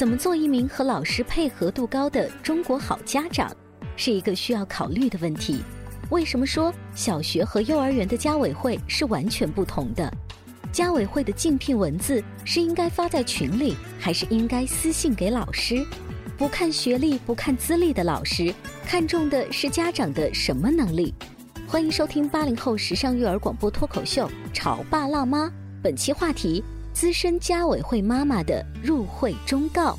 怎么做一名和老师配合度高的中国好家长，是一个需要考虑的问题。为什么说小学和幼儿园的家委会是完全不同的？家委会的竞聘文字是应该发在群里，还是应该私信给老师？不看学历、不看资历的老师，看重的是家长的什么能力？欢迎收听八零后时尚育儿广播脱口秀《潮爸辣妈》，本期话题。资深家委会妈妈的入会忠告。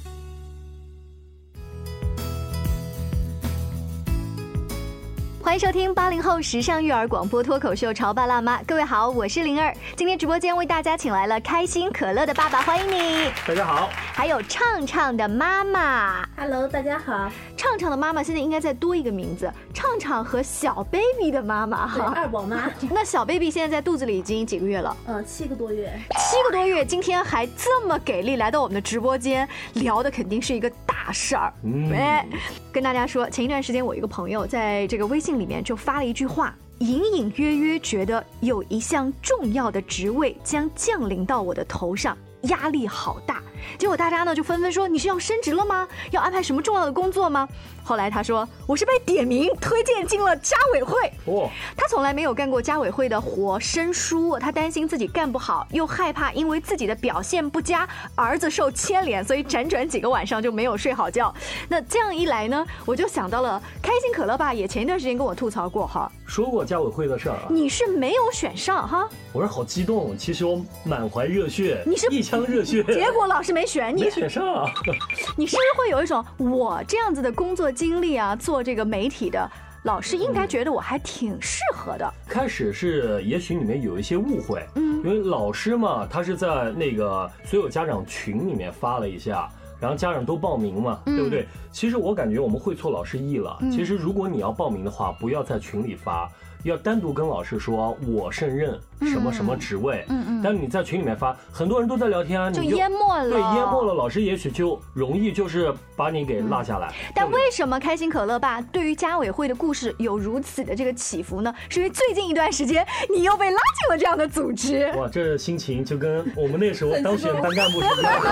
欢迎收听八零后时尚育儿广播脱口秀《潮爸辣妈》，各位好，我是灵儿。今天直播间为大家请来了开心可乐的爸爸，欢迎你。大家好。还有畅畅的妈妈，Hello，大家好。畅畅的妈妈现在应该再多一个名字，畅畅和小 baby 的妈妈哈，二宝妈。那小 baby 现在在肚子里已经几个月了？嗯，七个多月。七个多月，今天还这么给力来到我们的直播间，聊的肯定是一个大事儿。哎，跟大家说，前一段时间我一个朋友在这个微信里面就发了一句话，隐隐约约觉得有一项重要的职位将降临到我的头上，压力好大。结果大家呢就纷纷说：“你是要升职了吗？要安排什么重要的工作吗？”后来他说：“我是被点名推荐进了家委会。”哦，他从来没有干过家委会的活，生疏，他担心自己干不好，又害怕因为自己的表现不佳，儿子受牵连，所以辗转几个晚上就没有睡好觉。那这样一来呢，我就想到了开心可乐爸也前一段时间跟我吐槽过哈，说过家委会的事儿啊。你是没有选上哈？我是好激动，其实我满怀热血，你是一腔热血，结果老师没选你，没选上。你是不是会有一种我这样子的工作？经历啊，做这个媒体的老师应该觉得我还挺适合的。开始是也许里面有一些误会，嗯，因为老师嘛，他是在那个所有家长群里面发了一下，然后家长都报名嘛，对不对？其实我感觉我们会错老师意了。其实如果你要报名的话，不要在群里发。要单独跟老师说，我胜任什么什么职位。嗯嗯。但你在群里面发，很多人都在聊天啊，就淹没了。对，淹没了，老师也许就容易就是把你给落下来。但为什么开心可乐爸对于家委会的故事有如此的这个起伏呢？是因为最近一段时间你又被拉进了这样的组织。哇，这心情就跟我们那时候当选班干部是一样的。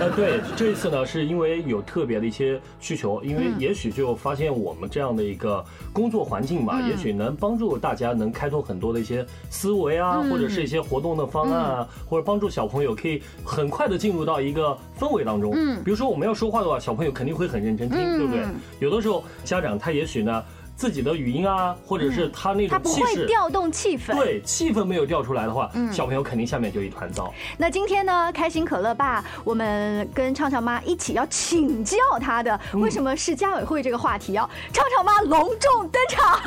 那，对，这一次呢，是因为有特别的一些需求，因为也许就发现我们这样的一个工作环境吧，也。许能帮助大家能开拓很多的一些思维啊，或者是一些活动的方案啊，或者帮助小朋友可以很快的进入到一个氛围当中。嗯，比如说我们要说话的话，小朋友肯定会很认真听，对不对？有的时候家长他也许呢。自己的语音啊，或者是他那种气势，他不会调动气氛。对，气氛没有调出来的话，小朋友肯定下面就一团糟。那今天呢，开心可乐爸，我们跟畅畅妈一起要请教他的，为什么是家委会这个话题要畅畅妈隆重登场。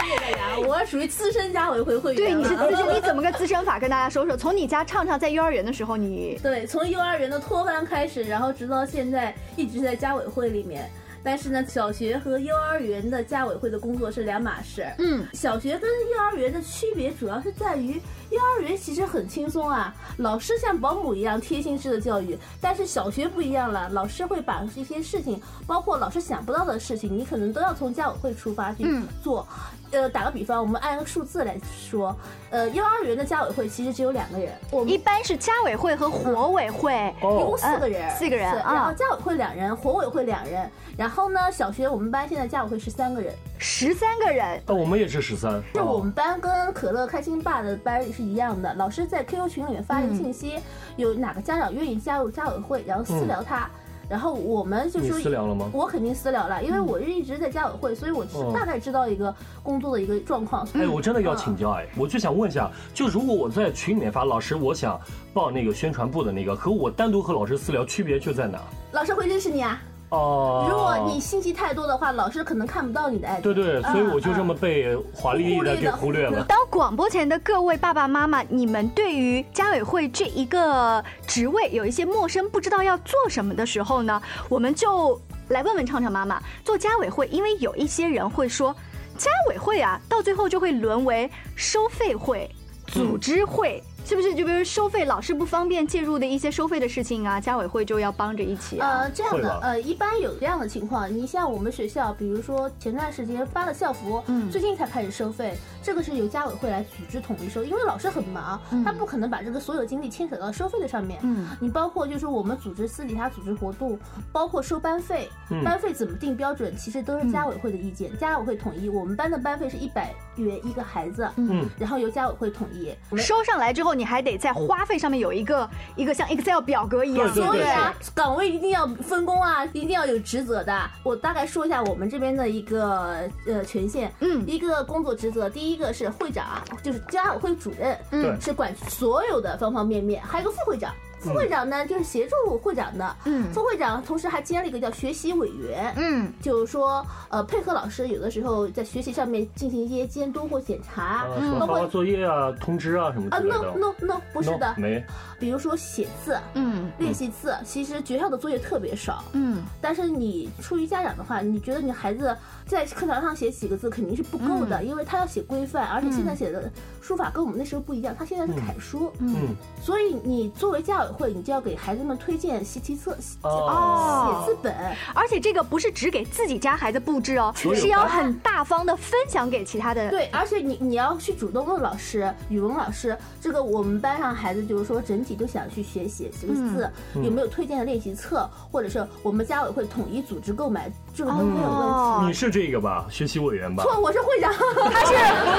谢谢大家，我属于资深家委会会员。对，你是资深，你怎么个资深法？跟大家说说。从你家畅畅在幼儿园的时候，你对，从幼儿园的托班开始，然后直到现在一直在家委会里面。但是呢，小学和幼儿园的家委会的工作是两码事。嗯，小学跟幼儿园的区别主要是在于，幼儿园其实很轻松啊，老师像保姆一样贴心式的教育。但是小学不一样了，老师会把一些事情，包括老师想不到的事情，你可能都要从家委会出发去做。呃，打个比方，我们按个数字来说，呃，幼儿园的家委会其实只有两个人，我们一般是家委会和活委会，一共四个人，四个人，然后家委会两人，活委会两人，然后。呢，小学我们班现在家委会十三个人，十三个人，那我们也是十三。是我们班跟可乐开心爸的班是一样的。老师在 QQ 群里面发一个信息，有哪个家长愿意加入家委会，然后私聊他。然后我们就说私聊了吗我肯定私聊了，因为我是一直在家委会，所以我大概知道一个工作的一个状况。哎，我真的要嗯请教哎，我就想问一下，就如果我在群里面发老师，我想报那个宣传部的那个，和我单独和老师私聊区别就在哪？老师会认识你啊。哦，如果你信息太多的话，老师可能看不到你的 ID。对对，所以我就这么被华丽丽的给忽略了。当广播前的各位爸爸妈妈，你们对于家委会这一个职位有一些陌生，不知道要做什么的时候呢，我们就来问问畅畅妈妈，做家委会，因为有一些人会说，家委会啊，到最后就会沦为收费会、组织会。是不是就比如收费，老是不方便介入的一些收费的事情啊，家委会就要帮着一起啊？呃，这样，的呃，一般有这样的情况。你像我们学校，比如说前段时间发了校服，嗯最近才开始收费，这个是由家委会来组织统一收，因为老师很忙，他不可能把这个所有精力牵扯到收费的上面。嗯你包括就是我们组织私底下组织活动，包括收班费，嗯班费怎么定标准，其实都是家委会的意见，家委会统一。我们班的班费是一百元一个孩子，嗯，然后由家委会统一。收上来之后，你还得在花费上面有一个一个像 Excel 表格一样，所以啊，岗位一定要分工啊，一定要有职责的。我大概说一下我们这边的一个呃权限，嗯一个工作职责，第一个是会长，就是家委会主任，嗯是管所有的方方面面，还有个副会长。副会长呢，就是协助会长的。嗯副会长同时还兼了一个叫学习委员。嗯就是说，呃，配合老师有的时候在学习上面进行一些监督或检查啊，，什么包括作业啊、通知啊什么啊，no 之类的。no no，不是的没。比如说写字、嗯练习字，其实学校的作业特别少。嗯。但是你出于家长的话，你觉得你孩子在课堂上写几个字肯定是不够的，因为他要写规范，而且现在写的书法跟我们那时候不一样，他现在是楷书，嗯，所以你作为家委会，你就要给孩子们推荐习题册、哦。写字本。而且这个不是只给自己家孩子布置哦，是要很大方的分享给其他的。对，而且你你要去主动问老师，语文老师，这个我们班上孩子就是说整体都想去学写这个字，有没有推荐的练习册，或者是我们家委会统一组织购买，这个都没有问题。哦你是这个吧？学习委员吧？错，我是会长。他是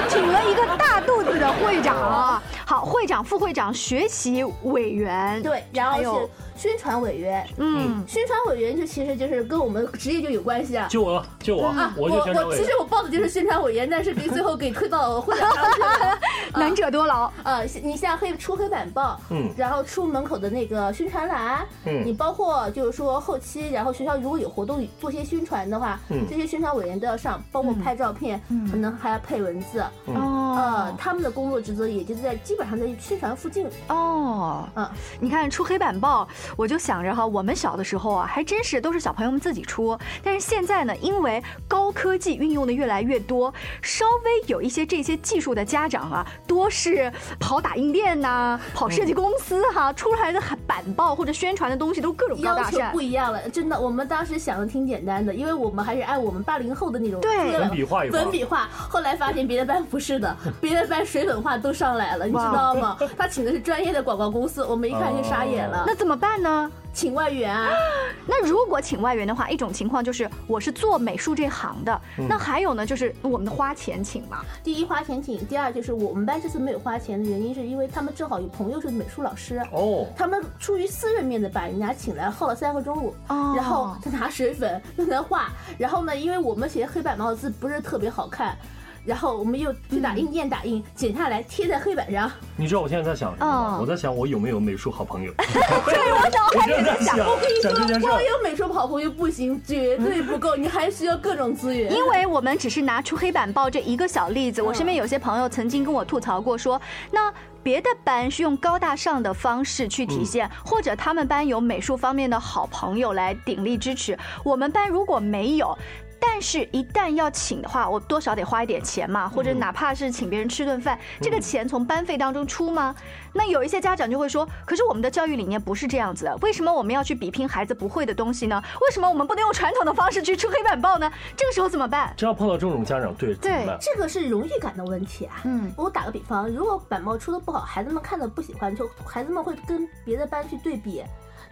挺了一个大肚子的会长啊。好，会长、副会长、学习委员，对，然后有是宣传委员。嗯，宣传委员就其实就是跟我们职业就有关系啊。就我，就我，啊，我我其实。我报的就是宣传委员，但是给最后给推到会长上去了。能者多劳。呃，你像黑出黑板报，嗯然后出门口的那个宣传栏，嗯你包括就是说后期，然后学校如果有活动做些宣传的话，嗯。这些宣传委员都要上，包括拍照片，可能还要配文字，嗯。哦。呃，他们的工作职责也就在基本上在宣传附近，哦，嗯，你看出黑板报，我就想着哈，我们小的时候啊，还真是都是小朋友们自己出。但是现在呢，因为高科技运用的越来越多，稍微有一些这些技术的家长啊，多是跑打印店呐、跑设计公司哈、出来的板报或者宣传的东西都各种高要求大上不。一样了，真的，我们当时想的挺简单的，因为我们还是按我们八零后的那种粉笔画粉笔画。后来发现别的班不是的，别的班水粉画都上来了，你知道吗？他请的是专业的广告公司，我们一看就傻眼了。那怎么办呢？请外援啊，那如果请外援的话，一种情况就是我是做美术这行的，那还有呢，就是我们的花钱请嘛。第一花钱请，第二就是我们班这次没有花钱的原因，是因为他们正好有朋友是美术老师。哦，他们出于私人面子把人家请来耗了三个中午，哦然后他拿水粉又能画，然后呢，因为我们写的黑板毛字不是特别好看，然后我们又去打印店打印，剪下来贴在黑板上，你知道我现在在想什么吗？嗯我在想我有没有美术好朋友。对，我脑我海里在想我跟你说，想这件事。光有美术好朋友不行，绝对不够，你还需要各种资源。因为我们只是拿出黑板报这一个小例子，我身边有些朋友曾经跟我吐槽过说，那别的班是用高大上的方式去体现，或者他们班有美术方面的好朋友来鼎力支持，我们班如果没有。但是，一旦要请的话，我多少得花一点钱嘛，或者哪怕是请别人吃顿饭，这个钱从班费当中出吗？那有一些家长就会说，可是我们的教育理念不是这样子的，为什么我们要去比拼孩子不会的东西呢？为什么我们不能用传统的方式去出黑板报呢？这个时候怎么办？只要碰到这种家长，对，对？这个是荣誉感的问题啊。嗯我打个比方，如果板报出的不好，孩子们看的不喜欢，就孩子们会跟别的班去对比。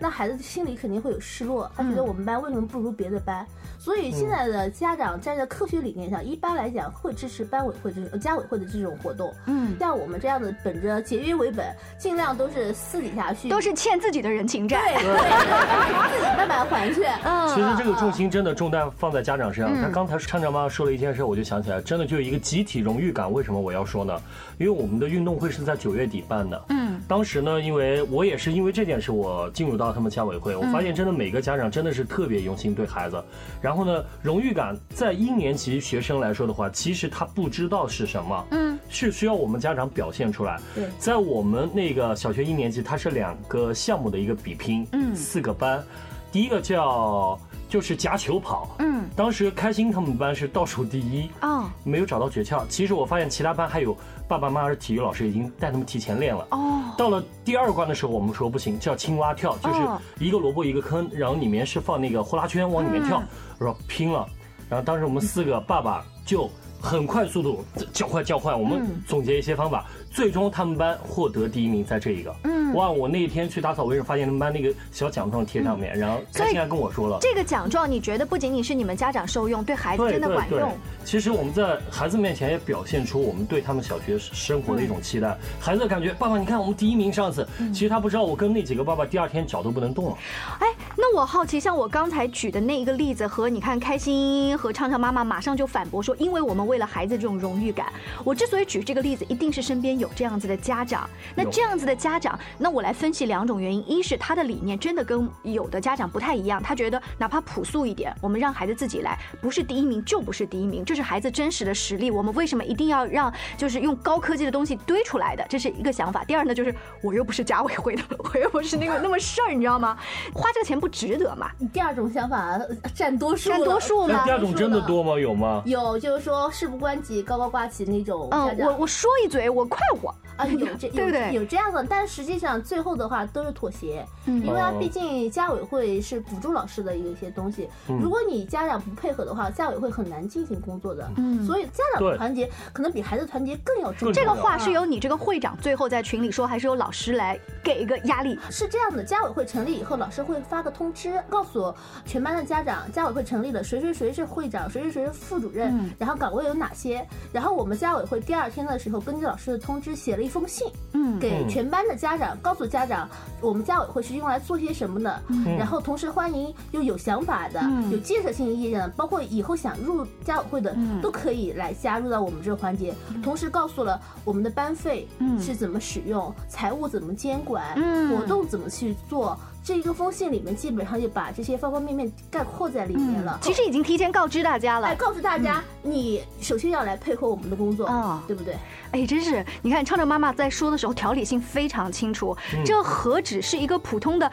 那孩子心里肯定会有失落，他觉得我们班为什么不如别的班？所以现在的家长站在科学理念上，一般来讲会支持班委会这种、家委会的这种活动。嗯，像我们这样的，本着节约为本，尽量都是私底下去，都是欠自己的人情债，对，自己慢慢还去。嗯，其实这个重心真的重担放在家长身上。他刚才畅畅妈妈说了一件事，我就想起来，真的就一个集体荣誉感。为什么我要说呢？因为我们的运动会是在九月底办的。嗯，当时呢，因为我也是因为这件事，我进入到他们家委会，我发现真的每个家长真的是特别用心对孩子，然后。然后呢，荣誉感在一年级学生来说的话，其实他不知道是什么，嗯，是需要我们家长表现出来。对，在我们那个小学一年级，它是两个项目的一个比拼，嗯，四个班，第一个叫就是夹球跑，嗯，当时开心他们班是倒数第一，哦，没有找到诀窍。其实我发现其他班还有爸爸妈妈体育老师已经带他们提前练了，哦，到了第二关的时候，我们说不行，叫青蛙跳，就是一个萝卜一个坑，然后里面是放那个呼啦圈往里面跳。说拼了，然后当时我们四个爸爸就很快速度叫快叫快，我们总结一些方法。最终他们班获得第一名，在这一个，嗯，哇！我那一天去打扫卫生，发现他们班那个小奖状贴上面，然后开心还跟我说了，这个奖状你觉得不仅仅是你们家长受用，对孩子真的管用。其实我们在孩子面前也表现出我们对他们小学生活的一种期待，孩子感觉爸爸，你看我们第一名上次，其实他不知道我跟那几个爸爸第二天脚都不能动了。哎，那我好奇，像我刚才举的那一个例子和你看开心和畅畅妈妈马上就反驳说，因为我们为了孩子这种荣誉感，我之所以举这个例子，一定是身边有。有这样子的家长，那这样子的家长，那我来分析两种原因：一是他的理念真的跟有的家长不太一样，他觉得哪怕朴素一点，我们让孩子自己来，不是第一名就不是第一名，这是孩子真实的实力。我们为什么一定要让就是用高科技的东西堆出来的？这是一个想法。第二呢，就是我又不是家委会的，我又不是那个那么事儿，你知道吗？花这个钱不值得嘛？第二种想法占多数，占多数吗？第二种真的多吗？有吗？有，就是说事不关己高高挂起那种。嗯，我我说一嘴，我快我。啊，有这 对不对？有这样的，但实际上最后的话都是妥协，因为啊，毕竟家委会是辅助老师的一些东西。如果你家长不配合的话，家委会很难进行工作的。嗯，所以家长的团结可能比孩子团结更要重要。这个话是由你这个会长最后在群里说，还是由老师来给一个压力？是这样的，家委会成立以后，老师会发个通知，告诉全班的家长，家委会成立了，谁谁谁是会长，谁谁谁是副主任，然后岗位有哪些。然后我们家委会第二天的时候，根据老师的通知写了。一封信，嗯，给全班的家长，告诉家长，我们家委会是用来做些什么的，然后同时欢迎又有想法的、有建设性意见的，包括以后想入家委会的，都可以来加入到我们这个环节。同时告诉了我们的班费是怎么使用，财务怎么监管，活动怎么去做。这一个封信里面基本上就把这些方方面面概括在里面了。其实已经提前告知大家了，哎，告诉大家，你首先要来配合我们的工作啊，对不对？哎，真是，你看畅畅妈妈在说的时候条理性非常清楚，这何止是一个普通的。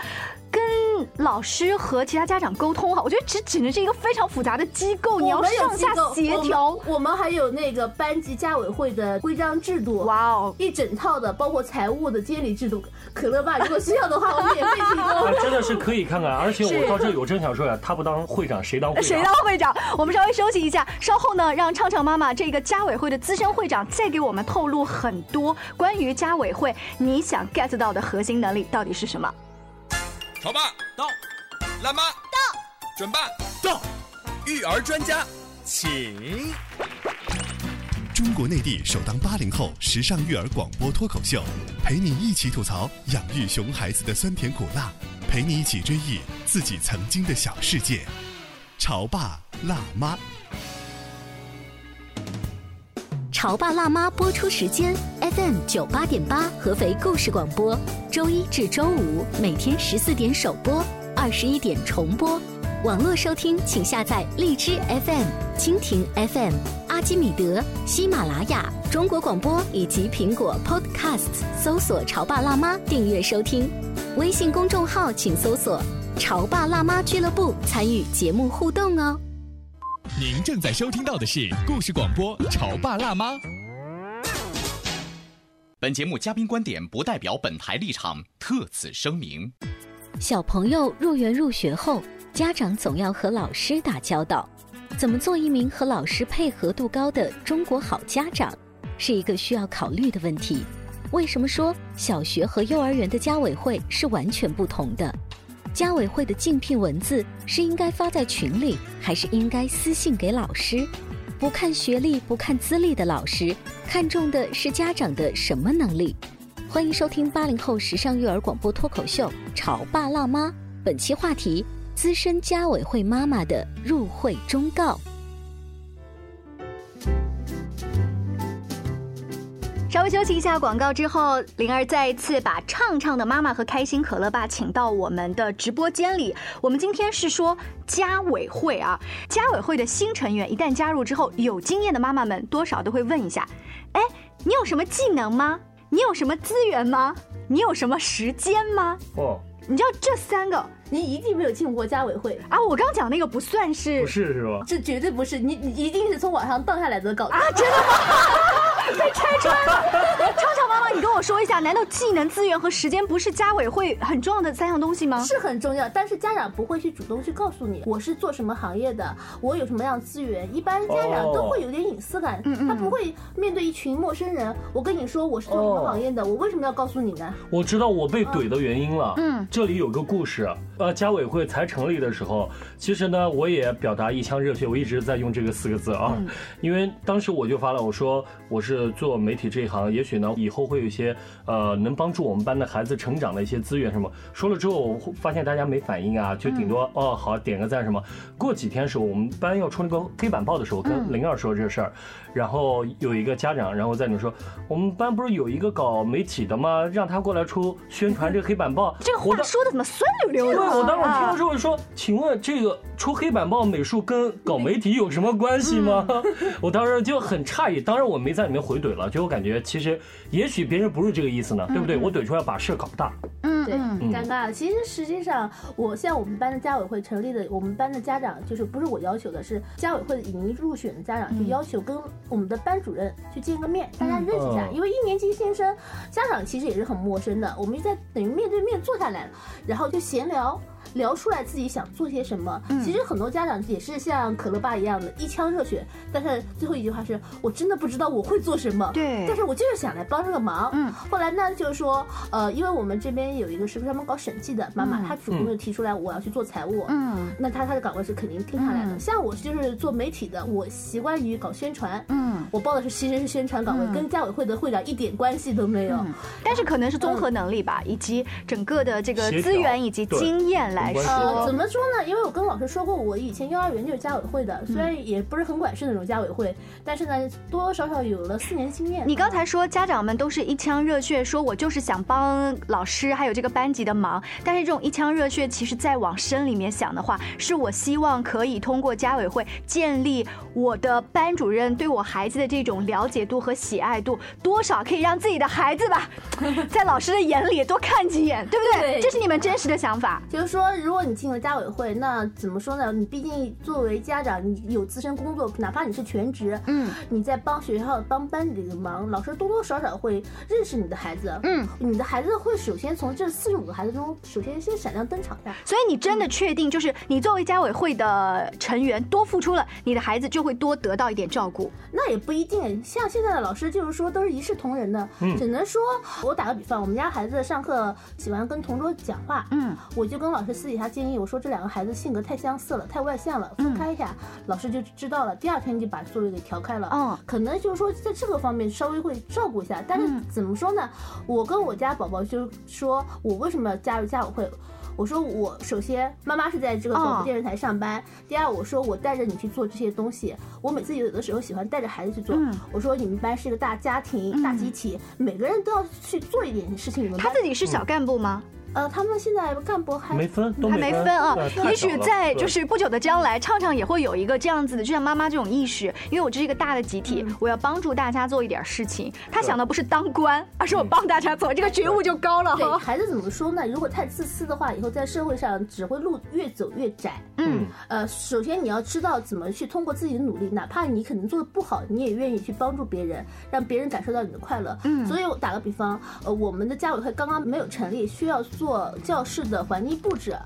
跟老师和其他家长沟通哈，我觉得这只能是一个非常复杂的机构，你要上下协调。我们还有那个班级家委会的规章制度，哇哦，一整套的，包括财务的监理制度。可乐爸，如果需要的话，我们也可以提供。真的是可以看看，而且我到这里，我真想说呀，他不当会长，谁当会长？谁当会长？我们稍微休息一下，稍后呢，让畅畅妈妈这个家委会的资深会长再给我们透露很多关于家委会你想 get 到的核心能力到底是什么。潮爸到，辣妈到，准爸到，育儿专家请。中国内地首档八零后时尚育儿广播脱口秀，陪你一起吐槽养育熊孩子的酸甜苦辣，陪你一起追忆自己曾经的小世界。潮爸辣妈。潮爸辣妈播出时间：FM 九八点八，合肥故事广播，周一至周五每天十四点首播，二十一点重播。网络收听，请下载荔枝 FM、蜻蜓 FM、阿基米德、喜马拉雅、中国广播以及苹果 Podcasts，搜索“潮爸辣妈”订阅收听。微信公众号请搜索“潮爸辣妈俱乐部”，参与节目互动哦。您正在收听到的是故事广播《潮爸辣妈》。本节目嘉宾观点不代表本台立场，特此声明。小朋友入园入学后，家长总要和老师打交道。怎么做一名和老师配合度高的中国好家长，是一个需要考虑的问题。为什么说小学和幼儿园的家委会是完全不同的？家委会的竞聘文字是应该发在群里，还是应该私信给老师？不看学历、不看资历的老师，看重的是家长的什么能力？欢迎收听八零后时尚育儿广播脱口秀《潮爸辣妈》，本期话题：资深家委会妈妈的入会忠告。稍微休息一下广告之后，灵儿再一次把畅畅的妈妈和开心可乐爸请到我们的直播间里。我们今天是说家委会啊，家委会的新成员一旦加入之后，有经验的妈妈们多少都会问一下：哎，你有什么技能吗？你有什么资源吗？你有什么时间吗？哦，你知道这三个，你一定没有进过家委会啊！我刚讲那个不算是，不是是吧？这绝对不是，你你一定是从网上荡下来的稿子啊！真的吗？被拆穿了，你跟我说一下，难道技能、资源和时间不是家委会很重要的三样东西吗？是很重要，但是家长不会去主动去告诉你我是做什么行业的，我有什么样资源。一般家长都会有点隐私感，他不会面对一群陌生人，我跟你说我是做什么行业的，我为什么要告诉你呢？我知道我被怼的原因了。嗯，这里有个故事。呃，家委会才成立的时候，其实呢，我也表达一腔热血，我一直在用这个四个字啊，因为当时我就发了，我说我是做媒体这一行，也许呢以后会有一些呃能帮助我们班的孩子成长的一些资源什么。说了之后，我发现大家没反应啊，就顶多哦好点个赞什么。过几天时候，我们班要出那个黑板报的时候，跟灵儿说这事儿，然后有一个家长，然后在里面说，我们班不是有一个搞媒体的吗？让他过来出宣传这个黑板报。这个话说的怎么酸溜溜的？我当时听了之后说，请问这个出黑板报美术跟搞媒体有什么关系吗？我当时就很诧异，当然我没在里面回怼了，就我感觉其实也许别人不是这个意思呢，对不对？我怼出来把事搞大，嗯，对，尴尬了。其实实际上，我像我们班的家委会成立的，我们班的家长就是不是我要求的，是家委会已经入选的家长就要求跟我们的班主任去见个面，大家认识一下，因为一年级新生家长其实也是很陌生的，我们就在等于面对面坐下来了，然后就闲聊。聊出来自己想做些什么，其实很多家长也是像可乐爸一样的一腔热血，但是最后一句话是我真的不知道我会做什么，对，但是我就是想来帮这个忙。嗯，后来呢就是说，呃，因为我们这边有一个是专门搞审计的妈妈，她主动就提出来我要去做财务，嗯，那她她的岗位是肯定定下来的。像我就是做媒体的，我习惯于搞宣传，嗯，我报的是其实是宣传岗位，跟家委会的会长一点关系都没有，但是可能是综合能力吧，以及整个的这个资源以及经验来。呃，怎么说呢？因为我跟老师说过，我以前幼儿园就是家委会的，虽然也不是很管事那种家委会，但是呢，多多少少有了四年经验。你刚才说家长们都是一腔热血，说我就是想帮老师还有这个班级的忙，但是这种一腔热血，其实再往深里面想的话，是我希望可以通过家委会建立我的班主任对我孩子的这种了解度和喜爱度，多少可以让自己的孩子吧，在老师的眼里多看几眼，对不对？这是你们真实的想法，就是说。如果你进了家委会，那怎么说呢？你毕竟作为家长，你有自身工作，哪怕你是全职，嗯，你在帮学校、帮班里的忙，老师多多少少会认识你的孩子，嗯，你的孩子会首先从这四十五个孩子中，首先先闪亮登场下。所以你真的确定，就是你作为家委会的成员，多付出了，你的孩子就会多得到一点照顾？那也不一定。像现在的老师，就是说都是一视同仁的，嗯，只能说，我打个比方，我们家孩子上课喜欢跟同桌讲话，嗯，我就跟老师私。底下建议，我说这两个孩子性格太相似了，太外向了，分开一下，老师就知道了。第二天就把座位给调开了。嗯，可能就是说在这个方面稍微会照顾一下，但是怎么说呢？我跟我家宝宝就说，我为什么要加入家委会？我说我首先妈妈是在这个广播电视台上班，第二我说我带着你去做这些东西，我每次有的时候喜欢带着孩子去做。我说你们班是一个大家庭、大集体，每个人都要去做一点事情。你们他自己是小干部吗？呃，他们现在干部还没分，还没分啊。也许在就是不久的将来，畅畅也会有一个这样子的，就像妈妈这种意识。因为我这是一个大的集体，我要帮助大家做一点事情。他想的不是当官，而是我帮大家做，这个觉悟就高了。对孩子怎么说呢？如果太自私的话，以后在社会上只会路越走越窄。嗯，呃，首先你要知道怎么去通过自己的努力，哪怕你可能做的不好，你也愿意去帮助别人，让别人感受到你的快乐。嗯，所以我打个比方，呃，我们的家委会刚刚没有成立，需要做教室的环境布置。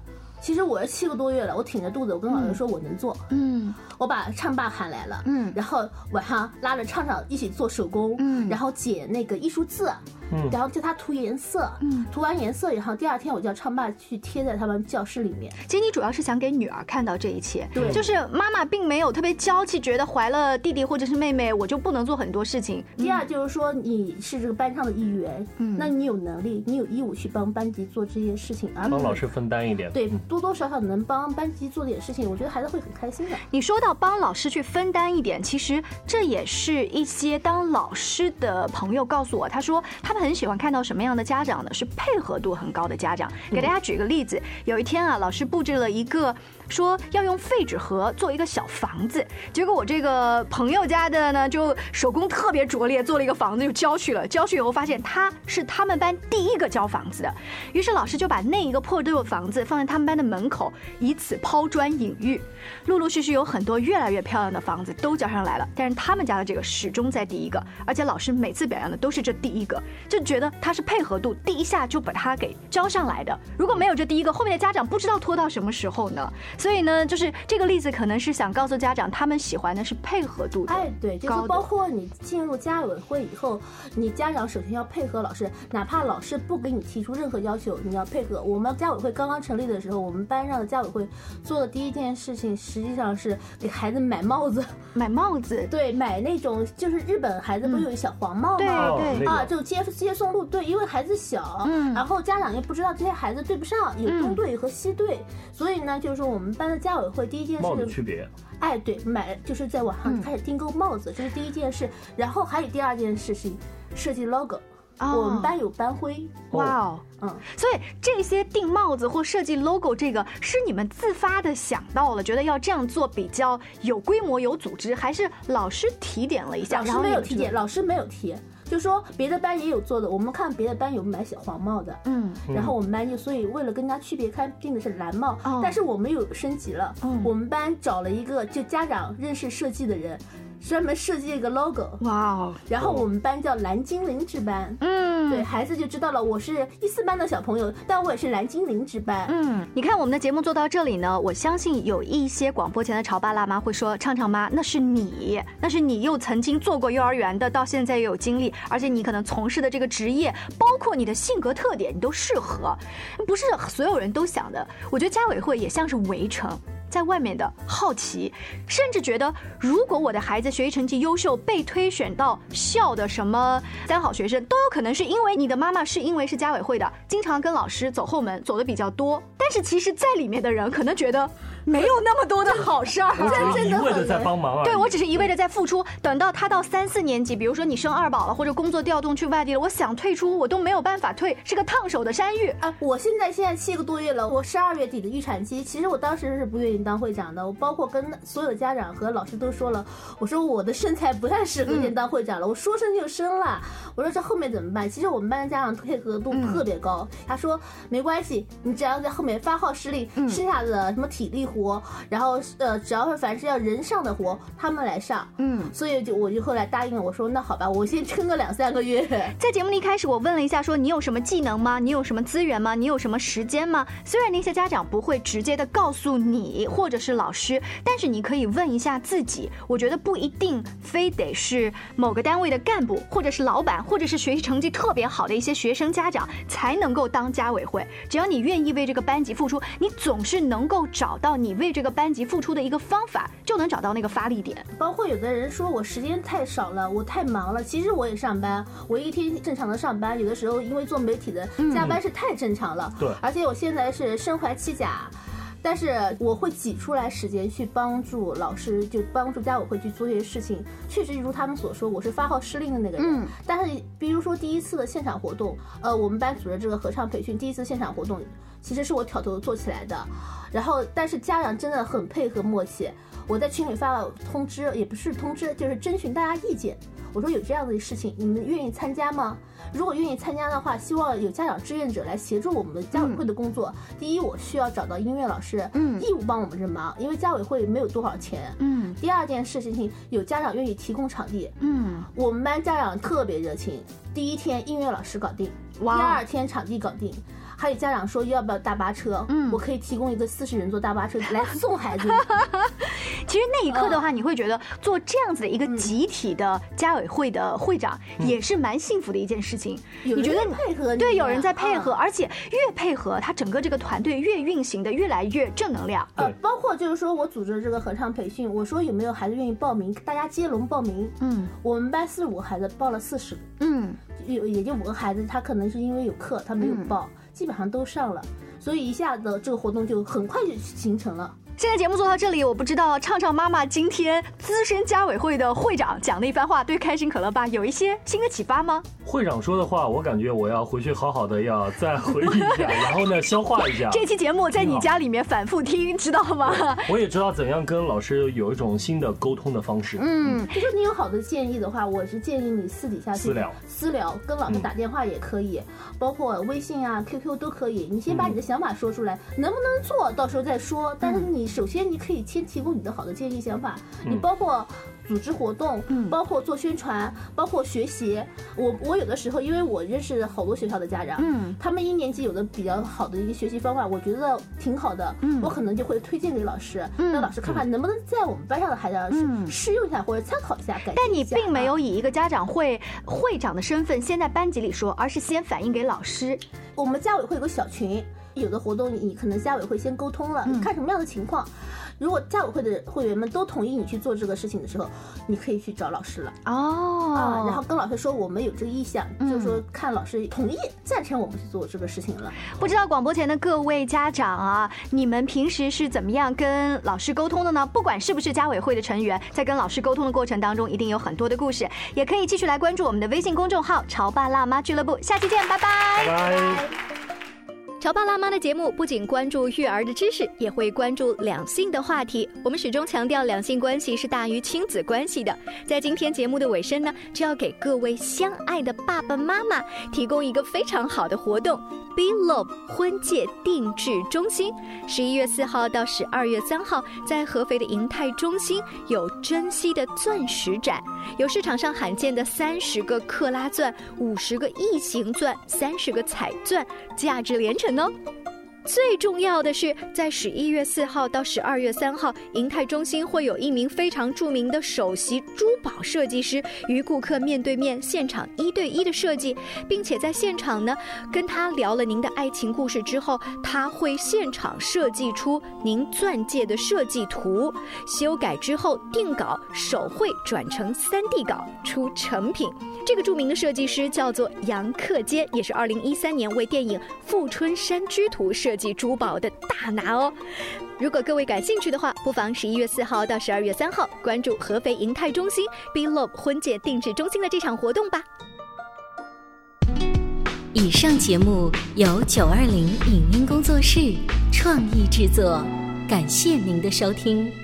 其实我是七个多月了，我挺着肚子，我跟老师说我能做，嗯。我把唱爸喊来了，嗯。然后晚上拉着唱唱一起做手工，嗯。然后解那个艺术字，嗯。然后叫他涂颜色，嗯。涂完颜色，以后第二天我叫唱爸去贴在他们教室里面。其实你主要是想给女儿看到这一切，对。就是妈妈并没有特别娇气，觉得怀了弟弟或者是妹妹，我就不能做很多事情。第二就是说你是这个班上的一员，嗯。那你有能力，你有义务去帮班级做这些事情，而帮老师分担一点。对多多少少能帮班级做点事情，我觉得孩子会很开心的。你说到帮老师去分担一点，其实这也是一些当老师的朋友告诉我，他说他们很喜欢看到什么样的家长呢？是配合度很高的家长。给大家举个例子，有一天啊，老师布置了一个说要用废纸盒做一个小房子，结果我这个朋友家的呢，就手工特别拙劣，做了一个房子就交去了。交去以后发现他是他们班第一个交房子的，于是老师就把那一个破旧的房子放在他们班的门口，以此抛砖引玉。陆陆续续有很多越来越漂亮的房子都交上来了，但是他们家的这个始终在第一个，而且老师每次表扬的都是这第一个，就觉得他是配合度第一下就把他给交上来的。如果没有这第一个，后面的家长不知道拖到什么时候呢？所以呢，就是这个例子可能是想告诉家长，他们喜欢的是配合度的。哎，对，就是包括你进入家委会以后，你家长首先要配合老师，哪怕老师不给你提出任何要求，你要配合。我们家委会刚刚成立的时候，我们班上的家委会做的第一件事情，实际上是给孩子买帽子，买帽子，对，买那种就是日本孩子不是有一小黄帽对吗？哦对那啊，就接接送路队，因为孩子小，嗯然后家长又不知道这些孩子对不上，有嗯东队和西队，所以呢，就是说我们班的家委会第一件帽子事区别，哎，对，买就是在网上嗯开始订购帽子，这是第一件事。然后还有第二件事情，设计 logo。哦我们班有班徽，哇哦。嗯，所以这些订帽子或设计 logo 这个是你们自发的想到了，觉得要这样做比较有规模、有组织，还是老师提点了一下？老师没有提点，老师没有提，就说别的班也有做的。我们看别的班有买小黄帽的，嗯，然后我们班就所以为了跟人家区别开，定的是蓝帽，哦。但是我们有升级了，嗯。我们班找了一个就家长认识设计的人，专门设计一个 logo，哇哦，然后我们班叫蓝精灵之班。嗯，对，孩子就知道了，我是一四班的小朋友，但我也是蓝精灵值班。嗯，你看我们的节目做到这里呢，我相信有一些广播前的潮爸辣妈会说：“畅畅妈，那是你，那是你又曾经做过幼儿园的，到现在又有经历，而且你可能从事的这个职业，包括你的性格特点，你都适合，不是所有人都想的。我觉得家委会也像是围城。”在外面的好奇，甚至觉得如果我的孩子学习成绩优秀，被推选到校的什么三好学生，都有可能是因为你的妈妈是因为是家委会的，经常跟老师走后门走的比较多。但是其实，在里面的人可能觉得没有那么多的好事儿。我只是一味的在帮忙。对我只是一味的在付出，等到他到三四年级，比如说你生二宝了，或者工作调动去外地了，我想退出我都没有办法退，是个烫手的山芋。啊，我现在现在七个多月了，我十二月底的预产期。其实我当时是不愿意当会长的，我包括跟所有的家长和老师都说了，我说我的身材不太适合现当会长了，我说生就生了。我说这后面怎么办？其实我们班的家长配合度特别高，他说没关系，你只要在后面发号施令，剩下的什么体力活，然后呃只要是凡是要人上的活，他们来上。嗯，所以就我就后来答应了，我说那好吧，我先撑个两三个月。在节目的一开始，我问了一下，说你有什么技能吗？你有什么资源吗？你有什么时间吗？虽然那些家长不会直接的告诉你或者是老师，但是你可以问一下自己。我觉得不一定非得是某个单位的干部，或者是老板，或者是学习成绩特别好的一些学生家长才能够当家委会。只要你愿意为这个班级付出，你总是能够找到你为这个班级付出的一个方法，就能找到那个发力点。包括有的人说我时间太少了，我太忙了。其实我也上班，我一天正常的上班，有的时候因为做媒体的加班是太正常了。对而且我现在是身怀七甲。但是我会挤出来时间去帮助老师，就帮助家委会去做这些事情。确实如他们所说，我是发号施令的那个人。嗯但是比如说第一次的现场活动，呃，我们班组织这个合唱培训，第一次现场活动，其实是我挑头做起来的。然后，但是家长真的很配合默契。我在群里发了通知，也不是通知，就是征询大家意见。我说有这样的事情，你们愿意参加吗？如果愿意参加的话，希望有家长志愿者来协助我们的家委会的工作。第一，我需要找到音乐老师，嗯义务帮我们这忙，因为家委会没有多少钱。嗯第二件事情，有家长愿意提供场地，嗯，我们班家长特别热情。第一天音乐老师搞定，第二天场地搞定，还有家长说要不要大巴车，嗯，我可以提供一个四十人坐大巴车来 送孩子。其实那一刻的话，你会觉得做这样子的一个集体的家委会的会长也是蛮幸福的一件事情。你觉得配合？对，有人在配合，而且越配合，他整个这个团队越运行的越来越正能量。呃，包括就是说我组织这个合唱培训，我说有没有孩子愿意报名，大家接龙报名。嗯，我们班四十五个孩子报了四十个。嗯，有也就五个孩子，他可能是因为有课，他没有报，基本上都上了，所以一下子这个活动就很快就形成了。现在节目做到这里，我不知道畅畅妈妈今天资深家委会的会长讲的一番话，对开心可乐吧有一些新的启发吗？会长说的话，我感觉我要回去好好的要再回忆一下，然后呢消化一下。这期节目在你家里面反复听，知道吗？我也知道怎样跟老师有一种新的沟通的方式。嗯，就说你有好的建议的话，我是建议你私底下私聊，私聊跟老师打电话也可以，包括微信啊、QQ 都可以。你先把你的想法说出来，能不能做到时候再说。但是你。首先，你可以先提供你的好的建议想法，你包括组织活动，嗯，包括做宣传，包括学习。我我有的时候，因为我认识好多学校的家长，嗯，他们一年级有的比较好的一个学习方法，我觉得挺好的，嗯，我可能就会推荐给老师，让老师看看能不能在我们班上的孩子上试用一下或者参考一下。但你并没有以一个家长会会长的身份先在班级里说，而是先反映给老师。我们家委会有个小群。有的活动你可能家委会先沟通了，看什么样的情况。如果家委会的会员们都同意你去做这个事情的时候，你可以去找老师了。哦，啊，然后跟老师说我们有这个意向，就是说看老师同意赞成我们去做这个事情了。不知道广播前的各位家长啊，你们平时是怎么样跟老师沟通的呢？不管是不是家委会的成员，在跟老师沟通的过程当中，一定有很多的故事，也可以继续来关注我们的微信公众号“潮爸辣妈俱乐部”。下期见，拜拜。拜拜。乔爸辣妈的节目不仅关注育儿的知识，也会关注两性的话题。我们始终强调两性关系是大于亲子关系的。在今天节目的尾声呢，就要给各位相爱的爸爸妈妈提供一个非常好的活动。Be Love 婚戒定制中心，十一月四号到十二月三号，在合肥的银泰中心有珍稀的钻石展，有市场上罕见的三十个克拉钻、五十个异形钻、三十个彩钻，价值连城哦。最重要的是，在十一月四号到十二月三号，银泰中心会有一名非常著名的首席珠宝设计师与顾客面对面现场一对一的设计，并且在现场呢跟他聊了您的爱情故事之后，他会现场设计出您钻戒的设计图，修改之后定稿手绘转成三 D 稿出成品。这个著名的设计师叫做杨克坚，也是二零一三年为电影《富春山居图》设。设计珠宝的大拿哦！如果各位感兴趣的话，不妨十一月四号到十二月三号关注合肥银泰中心 BLOVE 婚介定制中心的这场活动吧。以上节目由九二零影音工作室创意制作，感谢您的收听。